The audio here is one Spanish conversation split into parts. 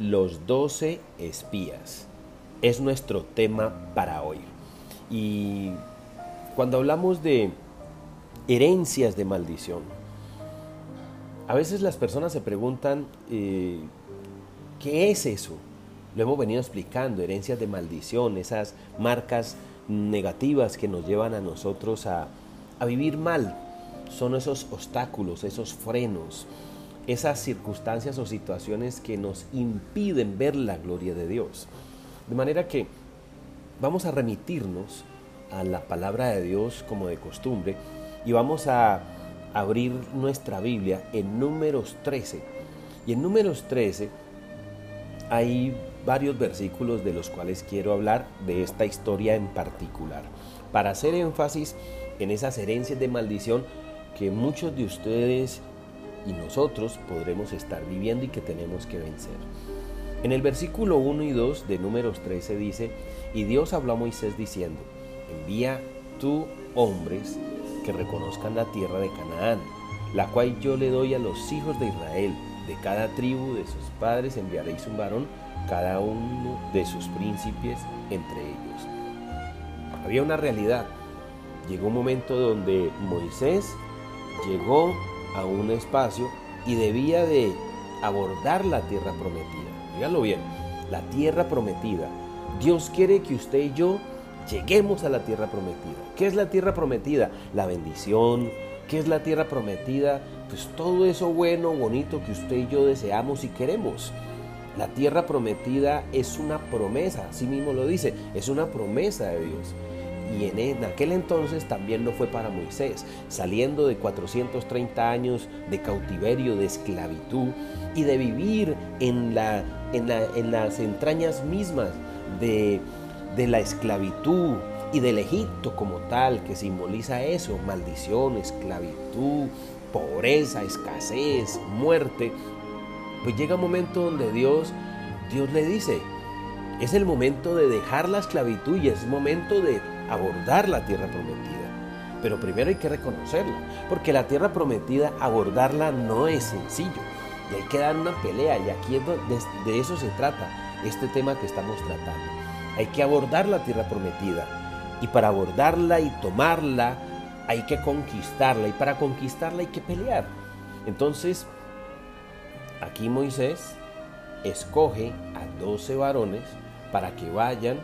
los doce espías. Es nuestro tema para hoy. Y cuando hablamos de herencias de maldición, a veces las personas se preguntan, eh, ¿qué es eso? Lo hemos venido explicando, herencias de maldición, esas marcas negativas que nos llevan a nosotros a, a vivir mal. Son esos obstáculos, esos frenos, esas circunstancias o situaciones que nos impiden ver la gloria de Dios. De manera que vamos a remitirnos a la palabra de Dios como de costumbre y vamos a abrir nuestra Biblia en números 13. Y en números 13 hay varios versículos de los cuales quiero hablar de esta historia en particular, para hacer énfasis en esas herencias de maldición que muchos de ustedes y nosotros podremos estar viviendo y que tenemos que vencer. En el versículo 1 y 2 de números 13 dice, y Dios habló a Moisés diciendo, envía tú hombres que reconozcan la tierra de Canaán, la cual yo le doy a los hijos de Israel, de cada tribu de sus padres enviaréis un varón, cada uno de sus príncipes entre ellos. Había una realidad. Llegó un momento donde Moisés llegó a un espacio y debía de abordar la tierra prometida. Díganlo bien, la tierra prometida. Dios quiere que usted y yo lleguemos a la tierra prometida. ¿Qué es la tierra prometida? La bendición. ¿Qué es la tierra prometida? Pues todo eso bueno, bonito que usted y yo deseamos y queremos. La tierra prometida es una promesa, así mismo lo dice, es una promesa de Dios. Y en, aquel entonces también lo fue para Moisés, saliendo de 430 años de cautiverio, de esclavitud y de vivir en, la, en, las entrañas mismas de, de la esclavitud y del Egipto como tal, que simboliza eso, maldición, esclavitud, pobreza, escasez, muerte. Pues llega un momento donde Dios, Dios le dice, es el momento de dejar la esclavitud y es el momento de abordar la tierra prometida. Pero primero hay que reconocerla, porque la tierra prometida, abordarla no es sencillo. Y hay que dar una pelea, y aquí de, de eso se trata este tema que estamos tratando. Hay que abordar la tierra prometida. Y para abordarla y tomarla, hay que conquistarla. Y para conquistarla hay que pelear. Entonces, aquí Moisés escoge a 12 varones para que vayan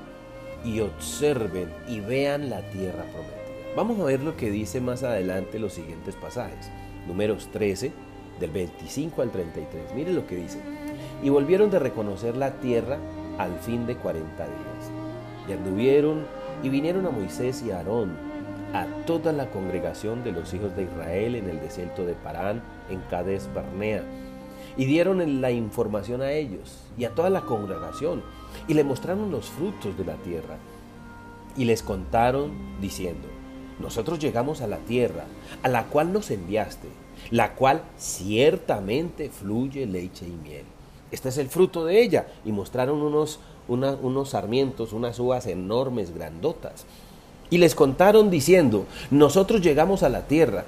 y observen y vean la tierra prometida. Vamos a ver lo que dice más adelante los siguientes pasajes. Números 13, del 25 al 33. Mire lo que dice. Y volvieron de reconocer la tierra al fin de 40 días. Y anduvieron y vinieron a Moisés y a Aarón, a toda la congregación de los hijos de Israel en el desierto de Parán, en Cades Barnea. Y dieron la información a ellos y a toda la congregación y le mostraron los frutos de la tierra. Y les contaron diciendo, nosotros llegamos a la tierra, a la cual nos enviaste, la cual ciertamente fluye leche y miel. Este es el fruto de ella. Y mostraron unos, unos sarmientos, unas uvas enormes, grandotas. Y les contaron diciendo, nosotros llegamos a la tierra,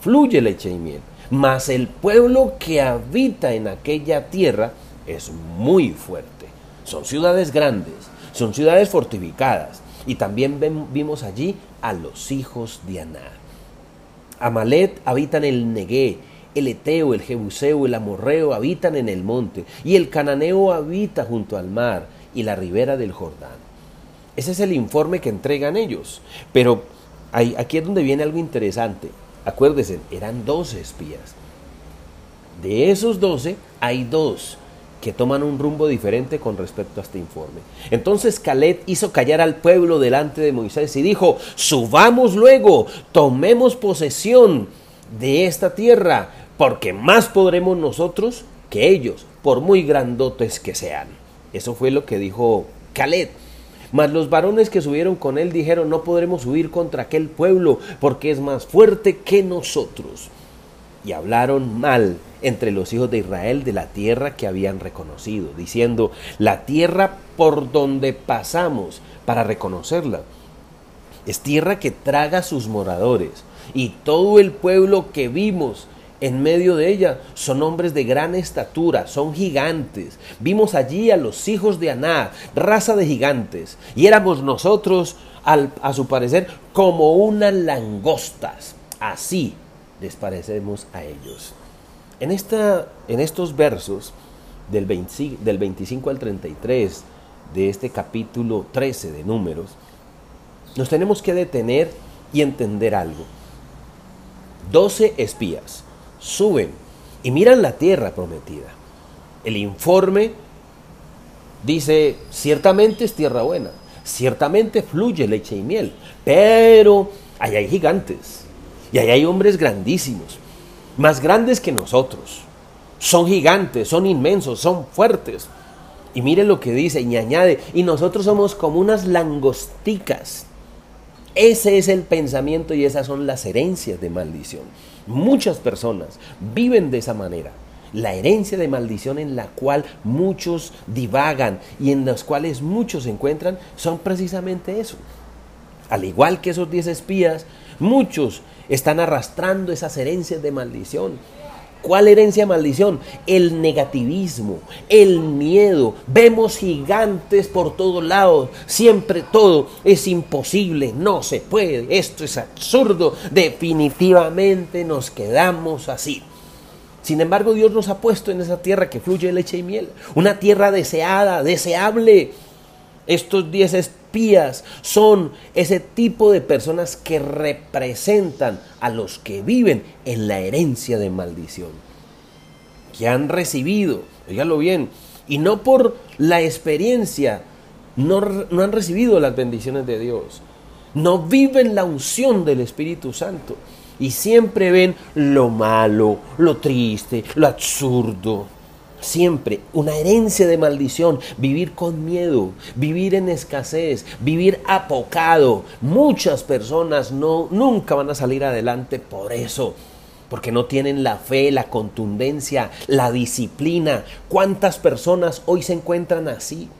fluye leche y miel, mas el pueblo que habita en aquella tierra es muy fuerte son ciudades grandes, son ciudades fortificadas. Y también vimos allí a los hijos de Aná. Amalet habitan el Negué, el Eteo, el Jebuseo, el Amorreo habitan en el monte, y el Cananeo habita junto al mar y la ribera del Jordán. Ese es el informe que entregan ellos. Pero aquí es donde viene algo interesante. Acuérdense, eran doce espías. De esos doce hay dos que toman un rumbo diferente con respecto a este informe. Entonces Caleb hizo callar al pueblo delante de Moisés y dijo, subamos luego, tomemos posesión de esta tierra, porque más podremos nosotros que ellos, por muy grandotes que sean. Eso fue lo que dijo Caleb. Mas los varones que subieron con él dijeron, no podremos subir contra aquel pueblo, porque es más fuerte que nosotros. Y hablaron mal entre los hijos de Israel de la tierra que habían reconocido, diciendo, la tierra por donde pasamos para reconocerla. Es tierra que traga sus moradores y todo el pueblo que vimos en medio de ella son hombres de gran estatura, son gigantes. Vimos allí a los hijos de Aná, raza de gigantes, y éramos nosotros, a su parecer, como unas langostas. Así les parecemos a ellos. En, esta, en estos versos del, del 25 al 33 de este capítulo 13 de Números, nos tenemos que detener y entender algo. Doce espías suben y miran la tierra prometida. El informe dice, ciertamente es tierra buena, ciertamente fluye leche y miel, pero allá hay gigantes y allá hay hombres grandísimos, más grandes que nosotros. Son gigantes, son inmensos, son fuertes. Y mire lo que dice y añade, y nosotros somos como unas langosticas ese es el pensamiento y esas son las herencias de maldición. Muchas personas viven de esa manera. La herencia de maldición en la cual muchos divagan y en las cuales muchos se encuentran son precisamente eso. Al igual que esos diez espías, muchos están arrastrando esas herencias de maldición ¿Cuál herencia maldición? El negativismo, el miedo. Vemos gigantes por todos lados. Siempre todo es imposible, no se puede. Esto es absurdo. Definitivamente nos quedamos así. Sin embargo, Dios nos ha puesto en esa tierra que fluye leche y miel. Una tierra deseada, deseable. Estos diez son ese tipo de personas que representan a los que viven en la herencia de maldición, que han recibido, oígalo bien, y no por la experiencia, no, no han recibido las bendiciones de Dios, no viven la unción del Espíritu Santo y siempre ven lo malo, lo triste, lo absurdo siempre una herencia de maldición, vivir con miedo, vivir en escasez, vivir apocado. Muchas personas no nunca van a salir adelante por eso. Porque no tienen la fe, la contundencia, la disciplina. ¿Cuántas personas hoy se encuentran así?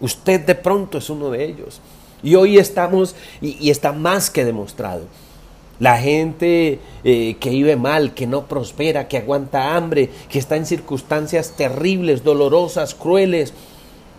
Usted de pronto es uno de ellos. Y hoy estamos, y, y está más que demostrado, la gente eh, que vive mal, que no prospera, que aguanta hambre, que está en circunstancias terribles, dolorosas, crueles.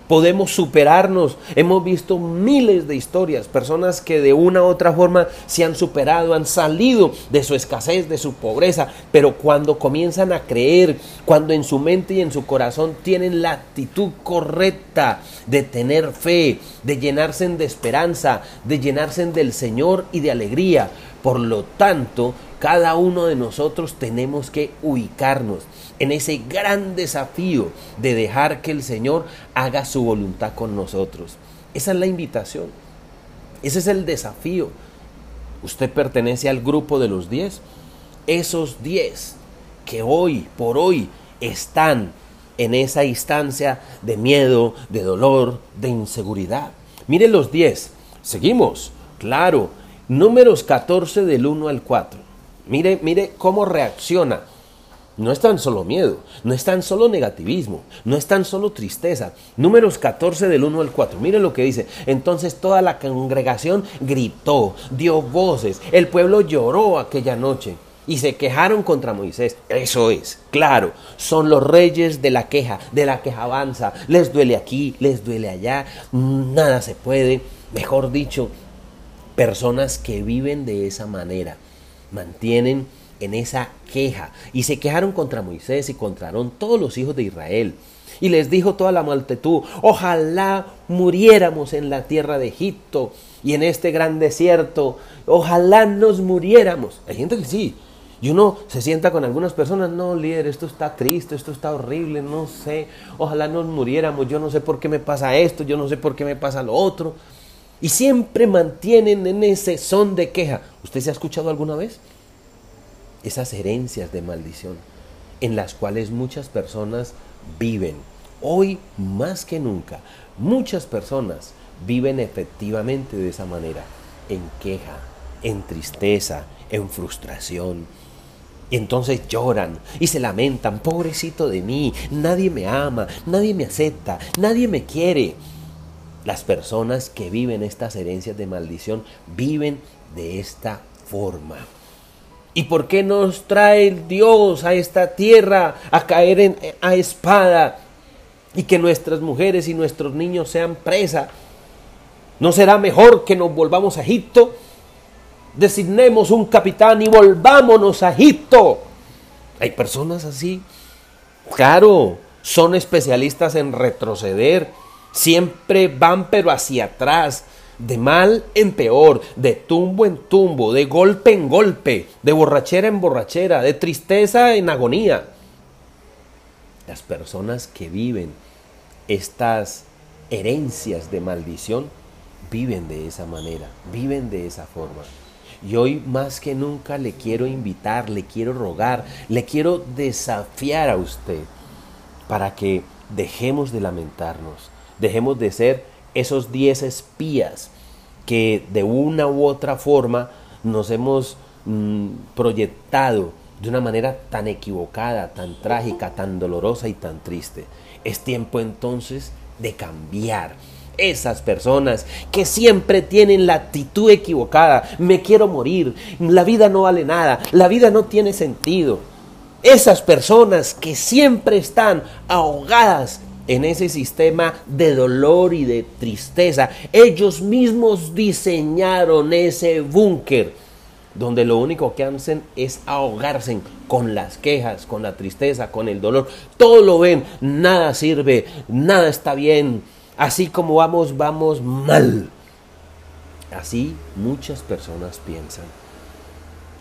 Podemos superarnos. Hemos visto miles de historias, personas que de una u otra forma se han superado, han salido de su escasez, de su pobreza, pero cuando comienzan a creer, cuando en su mente y en su corazón tienen la actitud correcta de tener fe, de llenarse de esperanza, de llenarse del Señor y de alegría, por lo tanto, cada uno de nosotros tenemos que ubicarnos en ese gran desafío de dejar que el Señor haga su voluntad con nosotros. Esa es la invitación. Ese es el desafío. Usted pertenece al grupo de los diez. Esos diez que hoy, por hoy, están en esa instancia de miedo, de dolor, de inseguridad. Mire los diez. Seguimos. Claro, Números 14 del 1 al 4. Mire, mire cómo reacciona. No es tan solo miedo, no es tan solo negativismo, no es tan solo tristeza. Números 14 del 1 al 4. Mire lo que dice. Entonces toda la congregación gritó, dio voces, el pueblo lloró aquella noche y se quejaron contra Moisés. Eso es, claro, son los reyes de la queja, de la queja avanza. Les duele aquí, les duele allá, nada se puede. Mejor dicho, personas que viven de esa manera, mantienen en esa queja y se quejaron contra Moisés y contra todos los hijos de Israel. Y les dijo toda la multitud, ojalá muriéramos en la tierra de Egipto y en este gran desierto, ojalá nos muriéramos. Hay gente que sí, y uno se sienta con algunas personas, no, líder, esto está triste, esto está horrible, no sé, ojalá nos muriéramos, yo no sé por qué me pasa esto, yo no sé por qué me pasa lo otro y siempre mantienen en ese son de queja. ¿Usted se ha escuchado alguna vez? Esas herencias de maldición en las cuales muchas personas viven. Hoy más que nunca, muchas personas viven efectivamente de esa manera, en queja, en tristeza, en frustración. Y entonces lloran y se lamentan, pobrecito de mí, nadie me ama, nadie me acepta, nadie me quiere. Las personas que viven estas herencias de maldición viven de esta forma. ¿Y por qué nos trae Dios a esta tierra a caer en, a espada y que nuestras mujeres y nuestros niños sean presa? ¿No será mejor que nos volvamos a Egipto? Designemos un capitán y volvámonos a Egipto. Hay personas así. Claro, son especialistas en retroceder. Siempre van pero hacia atrás de mal en peor, de tumbo en tumbo, de golpe en golpe, de borrachera en borrachera, de tristeza en agonía. Las personas que viven estas herencias de maldición viven de esa manera, viven de esa forma. Y hoy más que nunca le quiero invitar, le quiero rogar, le quiero desafiar a usted para que dejemos de lamentarnos, dejemos de ser esos diez espías que de una u otra forma nos hemos mm, proyectado de una manera tan equivocada, tan trágica, tan dolorosa y tan triste. Es tiempo entonces de cambiar. Esas personas que siempre tienen la actitud equivocada, me quiero morir, la vida no vale nada, la vida no tiene sentido. Esas personas que siempre están ahogadas en ese sistema de dolor y de tristeza. Ellos mismos diseñaron ese búnker donde lo único que hacen es ahogarse con las quejas, con la tristeza, con el dolor. Todo lo ven, nada sirve, nada está bien. Así como vamos, vamos mal. Así muchas personas piensan.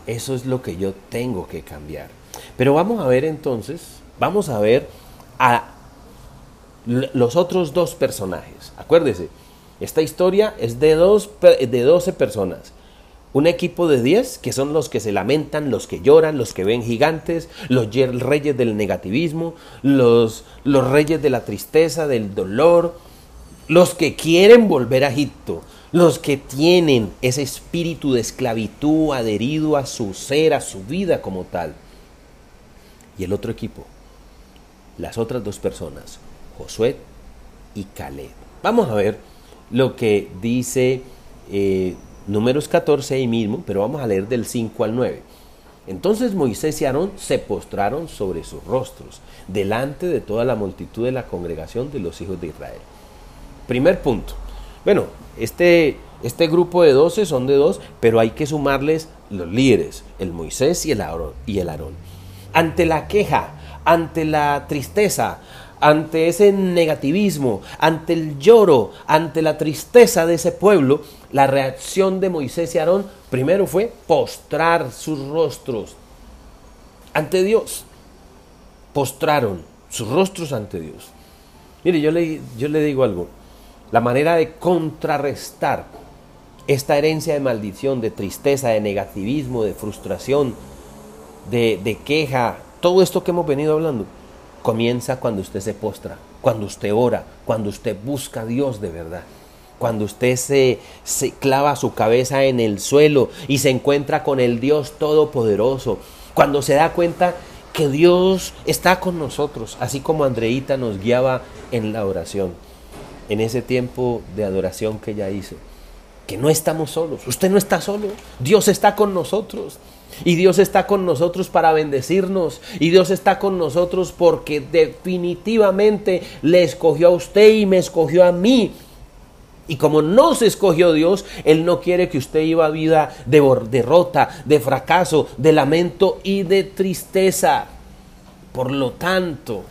Eso es lo que yo tengo que cambiar. Pero vamos a ver entonces, vamos a ver a los otros dos personajes. Acuérdese, esta historia es de, dos, de 12 personas. Un equipo de 10 que son los que se lamentan, los que lloran, los que ven gigantes, los reyes del negativismo, los, los reyes de la tristeza, del dolor, los que quieren volver a Egipto, los que tienen ese espíritu de esclavitud adherido a su ser, a su vida como tal. Y el otro equipo, las otras dos personas, Josué y Caleb. Vamos a ver lo que dice eh, números 14 ahí mismo, pero vamos a leer del 5 al 9. Entonces Moisés y Aarón se postraron sobre sus rostros, delante de toda la multitud de la congregación de los hijos de Israel. Primer punto. Bueno, este, este grupo de 12 son de dos, pero hay que sumarles los líderes, el Moisés y el Aarón. Y el Aarón. Ante la queja, ante la tristeza, ante ese negativismo, ante el lloro, ante la tristeza de ese pueblo, la reacción de Moisés y Aarón primero fue postrar sus rostros ante Dios. Postraron sus rostros ante Dios. Mire, yo le, yo le digo algo. La manera de contrarrestar esta herencia de maldición, de tristeza, de negativismo, de frustración, de, de queja, todo esto que hemos venido hablando, comienza cuando usted se postra, cuando usted ora, cuando usted busca a Dios de verdad. Cuando usted se, clava su cabeza en el suelo y se encuentra con el Dios Todopoderoso. Cuando se da cuenta que Dios está con nosotros, así como Andreita nos guiaba en la oración, en ese tiempo de adoración que ella hizo. Que no estamos solos, usted no está solo, Dios está con nosotros. Y Dios está con nosotros para bendecirnos. Y Dios está con nosotros porque definitivamente le escogió a usted y me escogió a mí. Y como no se escogió Dios, Él no quiere que usted viva vida de derrota, de fracaso, de lamento y de tristeza. Por lo tanto,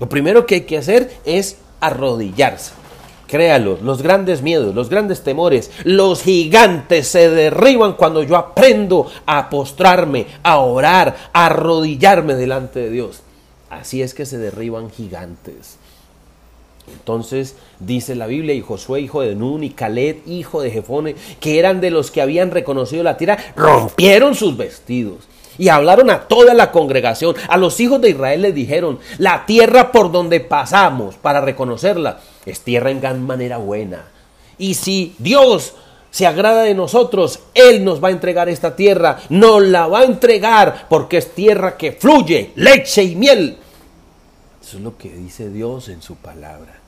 lo primero que hay que hacer es arrodillarse. Créalo, los grandes miedos, los grandes temores, los gigantes se derriban cuando yo aprendo a postrarme, a orar, a arrodillarme delante de Dios. Así es que se derriban gigantes. Entonces dice la Biblia, y Josué, hijo de Nun, y Caleb, hijo de Jefone, que eran de los que habían reconocido la tierra, rompieron sus vestidos y hablaron a toda la congregación. A los hijos de Israel les dijeron, la tierra por donde pasamos para reconocerla es tierra en gran manera buena. Y si Dios se agrada de nosotros, Él nos va a entregar esta tierra, nos la va a entregar porque es tierra que fluye leche y miel. Eso es lo que dice Dios en su palabra.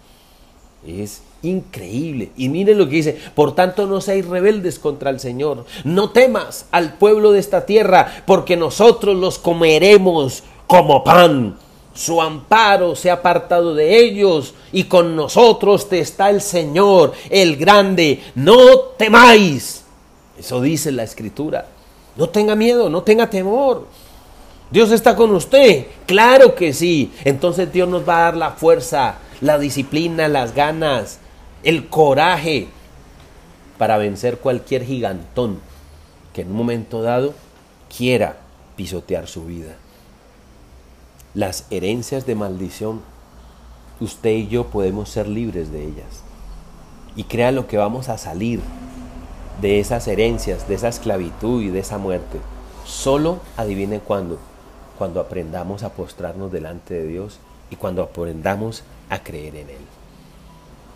Es increíble. Y miren lo que dice, por tanto no seáis rebeldes contra el Señor, no temas al pueblo de esta tierra, porque nosotros los comeremos como pan. Su amparo se ha apartado de ellos y con nosotros te está el Señor, el grande. No temáis. Eso dice la escritura. No tenga miedo, no tenga temor. Dios está con usted. Claro que sí. Entonces Dios nos va a dar la fuerza, la disciplina, las ganas, el coraje para vencer cualquier gigantón que en un momento dado quiera pisotear su vida. Las herencias de maldición, usted y yo podemos ser libres de ellas. Y crea lo que vamos a salir de esas herencias, de esa esclavitud y de esa muerte. Solo adivine cuándo. Cuando aprendamos a postrarnos delante de Dios y cuando aprendamos a creer en Él.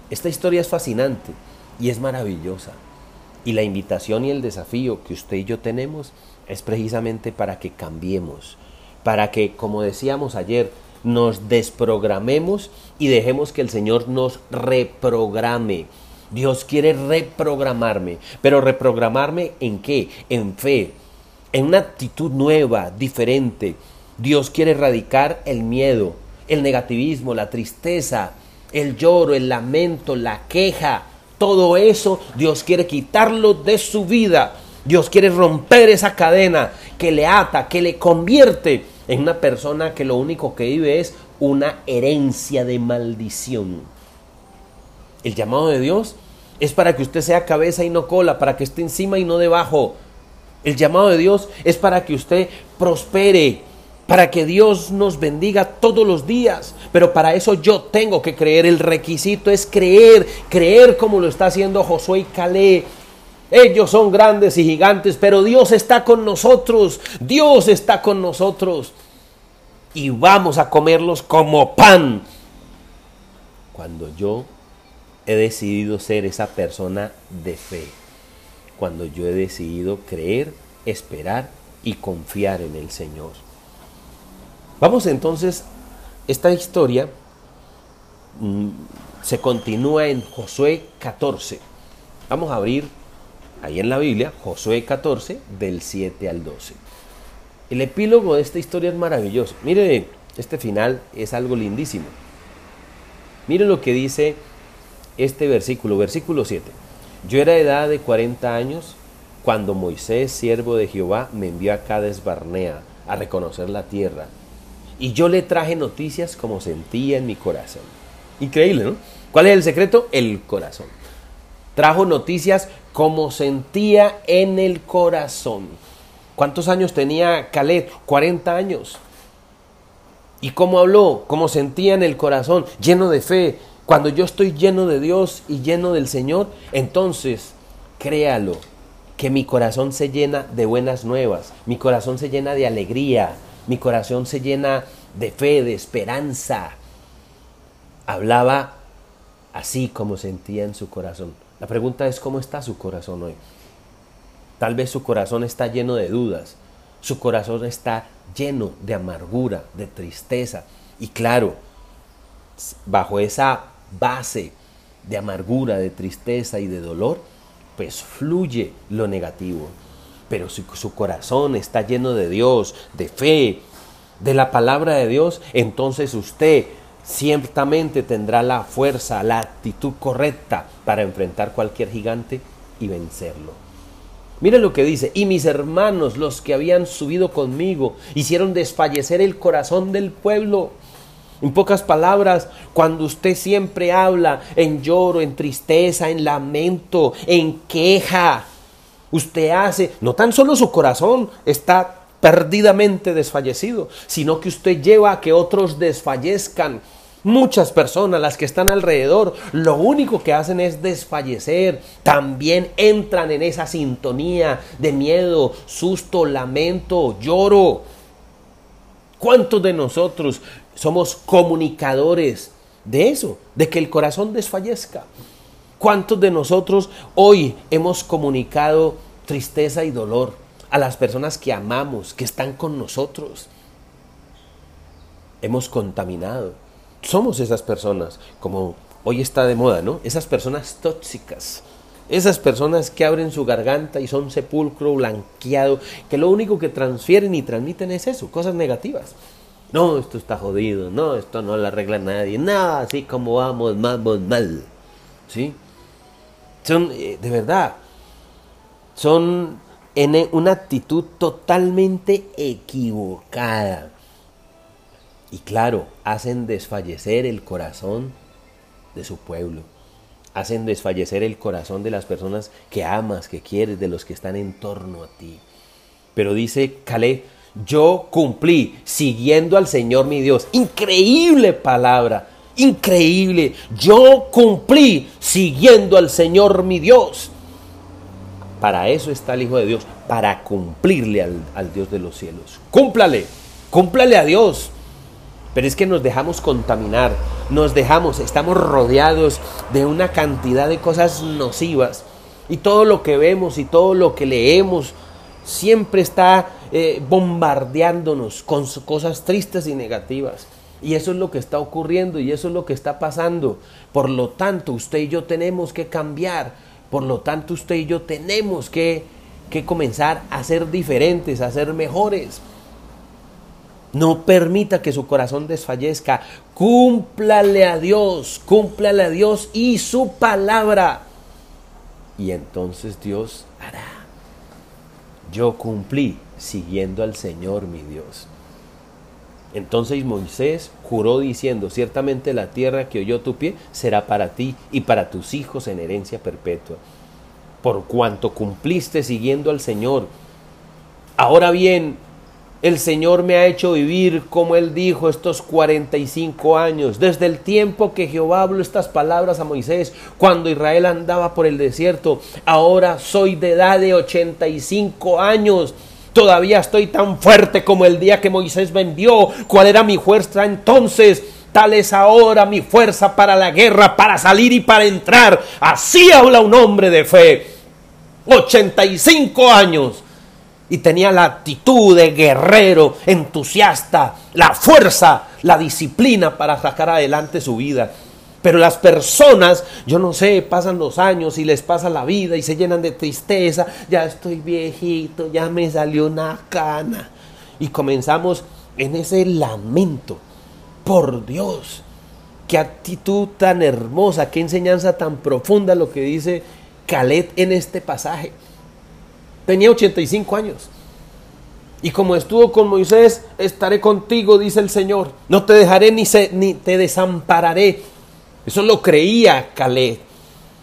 Esta historia es fascinante y es maravillosa. Y la invitación y el desafío que usted y yo tenemos es precisamente para que cambiemos, para que, como decíamos ayer, nos desprogramemos y dejemos que el Señor nos reprograme. Dios quiere reprogramarme, pero reprogramarme en qué? En fe, en una actitud nueva, diferente. Dios quiere erradicar el miedo, el negativismo, la tristeza, el lloro, el lamento, la queja, todo eso Dios quiere quitarlo de su vida. Dios quiere romper esa cadena que le ata, que le convierte en una persona que lo único que vive es una herencia de maldición. El llamado de Dios es para que usted sea cabeza y no cola, para que esté encima y no debajo. El llamado de Dios es para que usted prospere, para que Dios nos bendiga todos los días. Pero para eso yo tengo que creer. El requisito es creer, creer como lo está haciendo Josué y Calé. Ellos son grandes y gigantes, pero Dios está con nosotros. Dios está con nosotros. Y vamos a comerlos como pan. Cuando yo he decidido ser esa persona de fe. Cuando yo he decidido creer, esperar y confiar en el Señor. Vamos entonces, esta historia mm, se continúa en Josué 14. Vamos a abrir ahí en la Biblia, Josué 14, del 7 al 12. El epílogo de esta historia es maravilloso. Mire, este final es algo lindísimo. Mire lo que dice este versículo, versículo 7. Yo era de edad de 40 años cuando Moisés, siervo de Jehová, me envió a Cades Barnea a reconocer la tierra y yo le traje noticias como sentía en mi corazón. Increíble, ¿no? ¿Cuál es el secreto? El corazón. Trajo noticias como sentía en el corazón. ¿Cuántos años tenía Caleb? 40 años. ¿Y cómo habló? ¿Cómo sentía en el corazón? Lleno de fe. Cuando yo estoy lleno de Dios y lleno del Señor, entonces créalo, que mi corazón se llena de buenas nuevas, mi corazón se llena de alegría, mi corazón se llena de fe, de esperanza. Hablaba así como sentía en su corazón. La pregunta es cómo está su corazón hoy. Tal vez su corazón está lleno de dudas, su corazón está lleno de amargura, de tristeza. Y claro, bajo esa base de amargura, de tristeza y de dolor, pues fluye lo negativo pero si su corazón está lleno de Dios, de fe, de la palabra de Dios, entonces usted ciertamente tendrá la fuerza, la actitud correcta para enfrentar cualquier gigante y vencerlo. Mire lo que dice, y mis hermanos, los que habían subido conmigo, hicieron desfallecer el corazón del pueblo. En pocas palabras, cuando usted siempre habla en lloro, en tristeza, en lamento, en queja, Usted hace, no tan solo su corazón está perdidamente desfallecido, sino que usted lleva a que otros desfallezcan. Muchas personas, las que están alrededor, lo único que hacen es desfallecer. También entran en esa sintonía de miedo, susto, lamento, lloro. ¿Cuántos de nosotros somos comunicadores de eso, de que el corazón desfallezca? ¿Cuántos de nosotros hoy hemos comunicado tristeza y dolor a las personas que amamos, que están con nosotros? Hemos contaminado. Somos esas personas, como hoy está de moda, ¿no? Esas personas tóxicas. Esas personas que abren su garganta y son sepulcro blanqueado, que lo único que transfieren y transmiten es eso, cosas negativas. No, esto está jodido, no, esto no lo arregla nadie, nada, así como vamos, vamos mal. ¿Sí? Son, eh, de verdad, son en una actitud totalmente equivocada. Y claro, hacen desfallecer el corazón de su pueblo. Hacen desfallecer el corazón de las personas que amas, que quieres, de los que están en torno a ti. Pero dice Caleb, yo cumplí siguiendo al Señor mi Dios. Increíble palabra, increíble. Yo cumplí siguiendo al Señor mi Dios. Para eso está el Hijo de Dios, para cumplirle al, al Dios de los cielos. Cúmplale, cúmplale a Dios. Pero es que nos dejamos contaminar, nos dejamos, estamos rodeados de una cantidad de cosas nocivas. Y todo lo que vemos y todo lo que leemos siempre está eh, bombardeándonos con cosas tristes y negativas. Y eso es lo que está ocurriendo y eso es lo que está pasando. Por lo tanto, usted y yo tenemos que cambiar. Por lo tanto, usted y yo tenemos que, que comenzar a ser diferentes, a ser mejores. No permita que su corazón desfallezca. Cúmplale a Dios, cúmplale a Dios y su palabra. Y entonces Dios hará. Yo cumplí siguiendo al Señor mi Dios. Entonces Moisés juró diciendo, ciertamente la tierra que oyó tu pie será para ti y para tus hijos en herencia perpetua, por cuanto cumpliste siguiendo al Señor. Ahora bien, el Señor me ha hecho vivir, como Él dijo, estos 45 años, desde el tiempo que Jehová habló estas palabras a Moisés, cuando Israel andaba por el desierto. Ahora soy de edad de 85 años. Todavía estoy tan fuerte como el día que Moisés me envió. ¿Cuál era mi fuerza entonces? Tal es ahora mi fuerza para la guerra, para salir y para entrar. Así habla un hombre de fe. 85 años y tenía la actitud de guerrero, entusiasta, la fuerza, la disciplina para sacar adelante su vida. Pero las personas, yo no sé, pasan los años y les pasa la vida y se llenan de tristeza, ya estoy viejito, ya me salió una cana. Y comenzamos en ese lamento. Por Dios, qué actitud tan hermosa, qué enseñanza tan profunda lo que dice Calet en este pasaje. Tenía 85 años. Y como estuvo con Moisés, estaré contigo, dice el Señor. No te dejaré ni, ni te desampararé. Eso lo creía Caleb.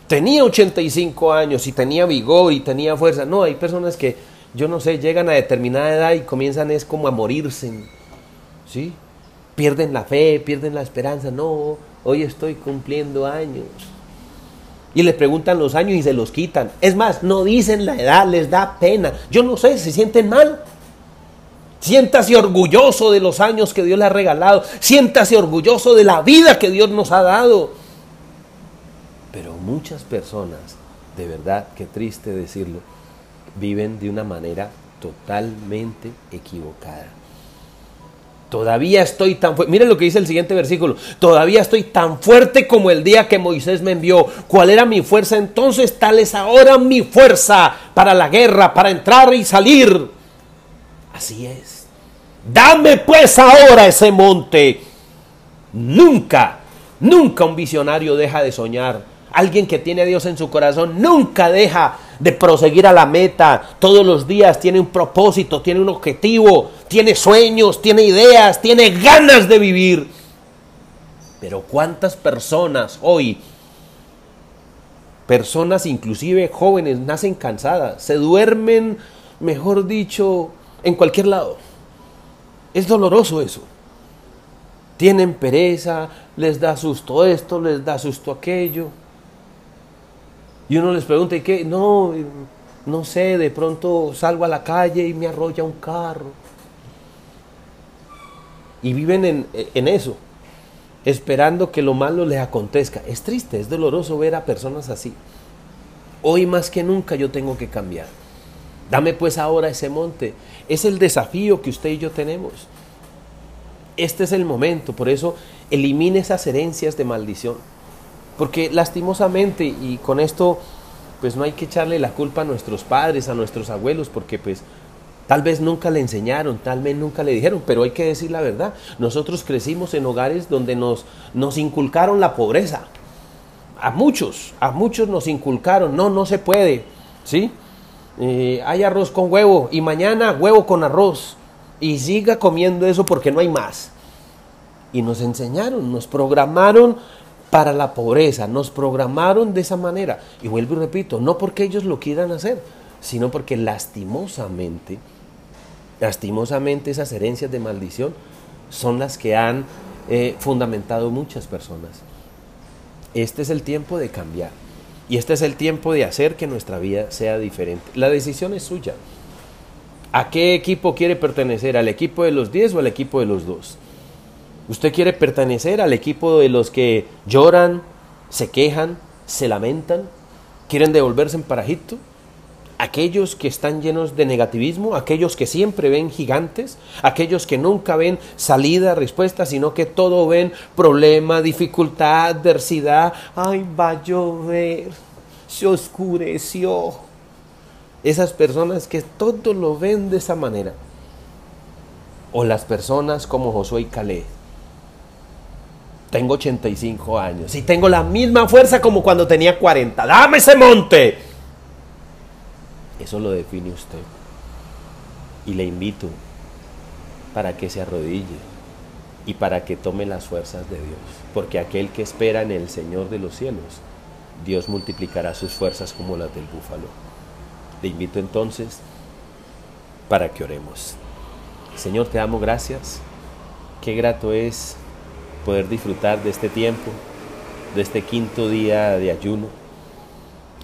Tenía 85 años y tenía vigor y tenía fuerza. No, hay personas que, yo no sé, llegan a determinada edad y comienzan es como a morirse. ¿Sí? Pierden la fe, pierden la esperanza. No, hoy estoy cumpliendo años y le preguntan los años y se los quitan. Es más, no dicen la edad, les da pena. Yo no sé, se sienten mal. Siéntase orgulloso de los años que Dios le ha regalado. Siéntase orgulloso de la vida que Dios nos ha dado. Pero muchas personas, de verdad, qué triste decirlo, viven de una manera totalmente equivocada. Todavía estoy tan fuerte. Miren lo que dice el siguiente versículo. Todavía estoy tan fuerte como el día que Moisés me envió. ¿Cuál era mi fuerza entonces? Tal es ahora mi fuerza para la guerra, para entrar y salir. Así es. Dame pues ahora ese monte. Nunca, nunca un visionario deja de soñar. Alguien que tiene a Dios en su corazón nunca deja de proseguir a la meta. Todos los días tiene un propósito, tiene un objetivo, tiene sueños, tiene ideas, tiene ganas de vivir. Pero ¿cuántas personas hoy, personas inclusive jóvenes, nacen cansadas, se duermen, mejor dicho, en cualquier lado? Es doloroso eso. Tienen pereza, les da susto esto, les da susto aquello. Y uno les pregunta, ¿y qué? No, no sé, de pronto salgo a la calle y me arrolla un carro. Y viven en, en eso, esperando que lo malo les acontezca. Es triste, es doloroso ver a personas así. Hoy más que nunca yo tengo que cambiar. Dame pues ahora ese monte. Es el desafío que usted y yo tenemos. Este es el momento, por eso elimine esas herencias de maldición Porque lastimosamente, y con esto, pues no hay que echarle la culpa a nuestros padres, a nuestros abuelos, porque pues tal vez nunca le enseñaron, tal vez nunca le dijeron, pero hay que decir la verdad. Nosotros crecimos en hogares donde nos, nos inculcaron la pobreza. A muchos, a muchos nos inculcaron, no, no se puede, ¿sí? Eh, hay arroz con huevo y mañana huevo con arroz y siga comiendo eso porque no hay más. Y nos enseñaron, nos programaron para la pobreza, nos programaron de esa manera. Y vuelvo y repito, no porque ellos lo quieran hacer, sino porque lastimosamente, lastimosamente esas herencias de maldición son las que han eh, fundamentado muchas personas. Este es el tiempo de cambiar. Y este es el tiempo de hacer que nuestra vida sea diferente. La decisión es suya. ¿A qué equipo quiere pertenecer? ¿Al equipo de los 10 o al equipo de los 2? ¿Usted quiere pertenecer al equipo de los que lloran, se quejan, se lamentan, quieren devolverse en parajito? Aquellos que están llenos de negativismo, aquellos que siempre ven gigantes, aquellos que nunca ven salida, respuesta, sino que todo ven problema, dificultad, adversidad. Ay, va a llover, se oscureció. Esas personas que todo lo ven de esa manera. O las personas como Josué y Caleb tengo 85 años y tengo la misma fuerza como cuando tenía 40. Dame ese monte. Eso lo define usted. Y le invito para que se arrodille y para que tome las fuerzas de Dios. Porque aquel que espera en el Señor de los cielos, Dios multiplicará sus fuerzas como las del búfalo. Le invito entonces para que oremos. Señor, te damos gracias. Qué grato es poder disfrutar de este tiempo, de este quinto día de ayuno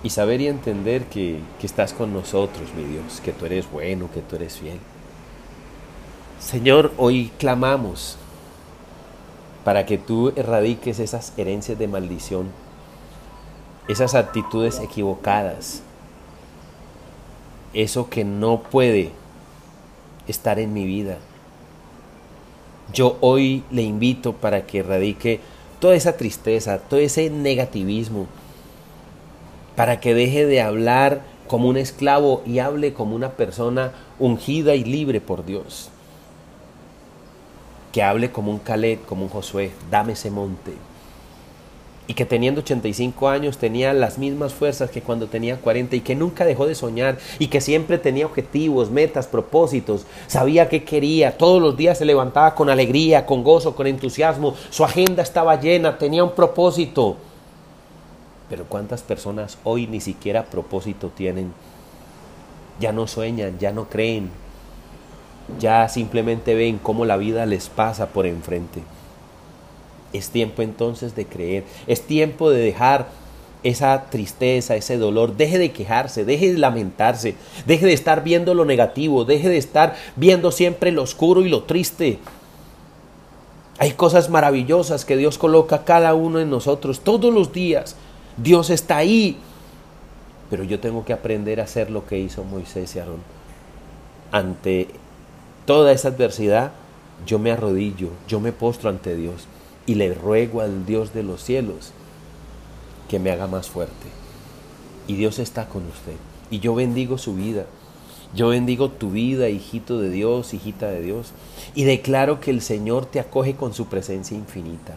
y saber y entender que, que estás con nosotros, mi Dios, que tú eres bueno, que tú eres fiel. Señor, hoy clamamos para que tú erradiques esas herencias de maldición, esas actitudes equivocadas, eso que no puede estar en mi vida yo hoy le invito para que erradique toda esa tristeza, todo ese negativismo, para que deje de hablar como un esclavo y hable como una persona ungida y libre por Dios. Que hable como un Caleb, como un Josué, dame ese monte y que teniendo 85 años tenía las mismas fuerzas que cuando tenía 40 y que nunca dejó de soñar y que siempre tenía objetivos, metas, propósitos, sabía qué quería, todos los días se levantaba con alegría, con gozo, con entusiasmo, su agenda estaba llena, tenía un propósito. Pero ¿cuántas personas hoy ni siquiera propósito tienen? Ya no sueñan, ya no creen, ya simplemente ven cómo la vida les pasa por enfrente. Es tiempo entonces de creer, es tiempo de dejar esa tristeza, ese dolor, deje de quejarse, deje de lamentarse, deje de estar viendo lo negativo, deje de estar viendo siempre lo oscuro y lo triste. Hay cosas maravillosas que Dios coloca cada uno en nosotros todos los días. Dios está ahí. Pero yo tengo que aprender a hacer lo que hizo Moisés y Aarón. Ante toda esa adversidad, yo me arrodillo, yo me postro ante Dios y le ruego al Dios de los cielos que me haga más fuerte. Y Dios está con usted. Y yo bendigo su vida. Yo bendigo tu vida, hijito de Dios, hijita de Dios. Y declaro que el Señor te acoge con su presencia infinita.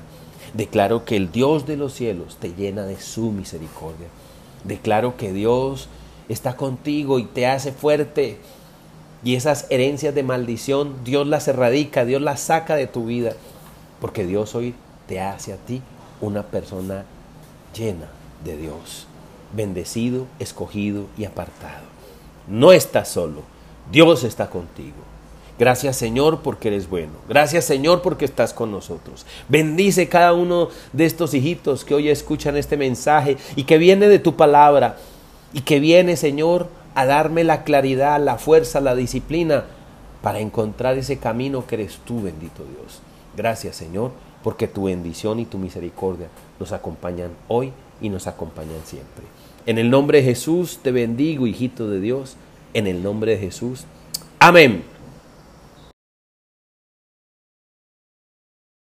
Declaro que el Dios de los cielos te llena de su misericordia. Declaro que Dios está contigo y te hace fuerte. Y esas herencias de maldición, Dios las erradica, Dios las saca de tu vida. Porque Dios hoy te hace a ti una persona llena de Dios, bendecido, escogido y apartado. No estás solo, Dios está contigo. Gracias Señor porque eres bueno. Gracias Señor porque estás con nosotros. Bendice cada uno de estos hijitos que hoy escuchan este mensaje y que viene de tu palabra y que viene Señor a darme la claridad, la fuerza, la disciplina para encontrar ese camino que eres tú, bendito Dios. Gracias Señor, porque tu bendición y tu misericordia nos acompañan hoy y nos acompañan siempre. En el nombre de Jesús te bendigo, hijito de Dios, en el nombre de Jesús. Amén.